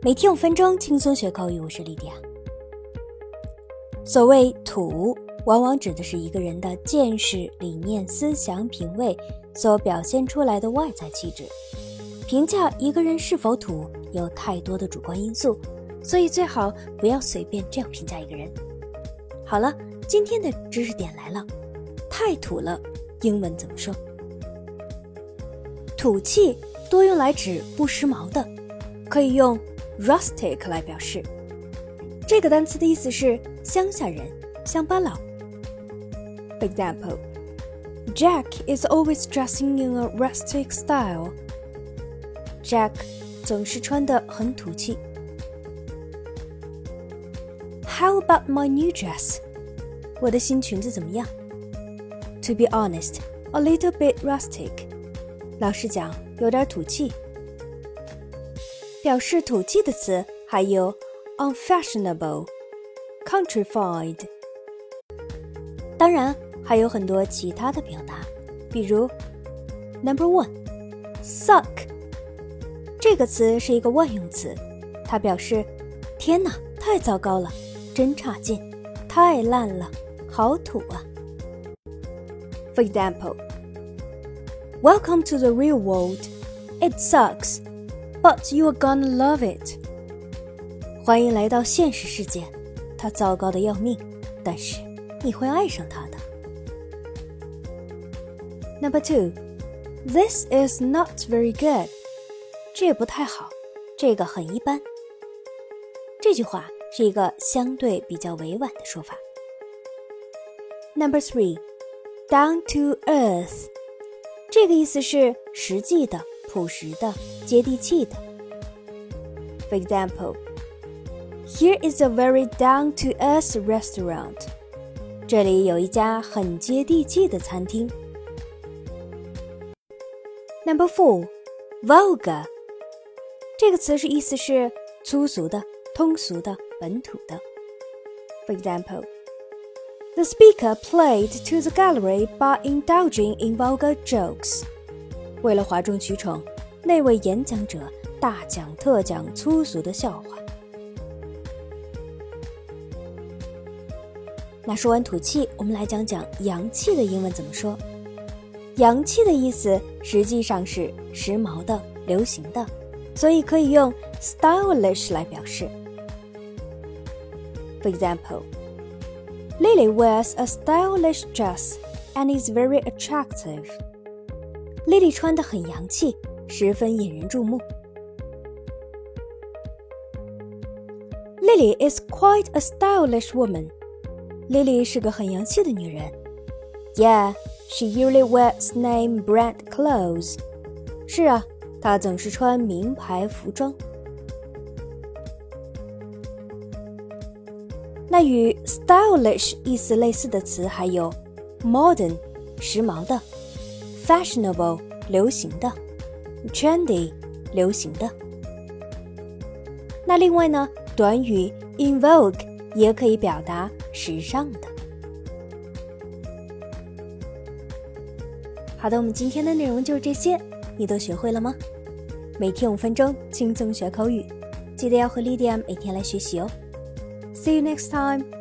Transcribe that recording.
每天五分钟，轻松学口语。我是莉迪亚。所谓“土”，往往指的是一个人的见识、理念、思想、品味所表现出来的外在气质。评价一个人是否土，有太多的主观因素，所以最好不要随便这样评价一个人。好了，今天的知识点来了，太土了，英文怎么说？土气多用来指不时髦的，可以用。rustic 来表示，这个单词的意思是乡下人、乡巴佬。For example, Jack is always dressing in a rustic style. Jack 总是穿得很土气。How about my new dress? 我的新裙子怎么样？To be honest, a little bit rustic. 老实讲，有点土气。 表示土气的词还有 unfashionable、countrified，当然还有很多其他的表达，比如 number one suck 这个词是一个万用词，它表示天哪，太糟糕了，真差劲，太烂了，好土啊。For example, welcome to the real world. It sucks. But you are gonna love it。欢迎来到现实世界，它糟糕的要命，但是你会爱上它的。Number two, this is not very good。这不太好，这个很一般。这句话是一个相对比较委婉的说法。Number three, down to earth。这个意思是实际的。朴实的、接地气的。For example, here is a very down-to-earth restaurant. 这里有一家很接地气的餐厅。Number four, vulgar. 这个词是意思是粗俗的、通俗的、本土的。For example, the speaker played to the gallery by indulging in vulgar jokes. 为了哗众取宠，那位演讲者大讲特讲粗俗的笑话。那说完土气，我们来讲讲洋气的英文怎么说。洋气的意思实际上是时髦的、流行的，所以可以用 stylish 来表示。For example, Lily wears a stylish dress and is very attractive. 莉莉穿得很洋气，十分引人注目。Lily is quite a stylish woman. Lily 是个很洋气的女人。Yeah, she usually wears name brand clothes. 是啊，她总是穿名牌服装。那与 stylish 意思类似的词还有 modern，时髦的。Fashionable 流行的，trendy 流行的。那另外呢，短语 in vogue 也可以表达时尚的。好的，我们今天的内容就是这些，你都学会了吗？每天五分钟，轻松学口语，记得要和 Lydia 每天来学习哦。See you next time.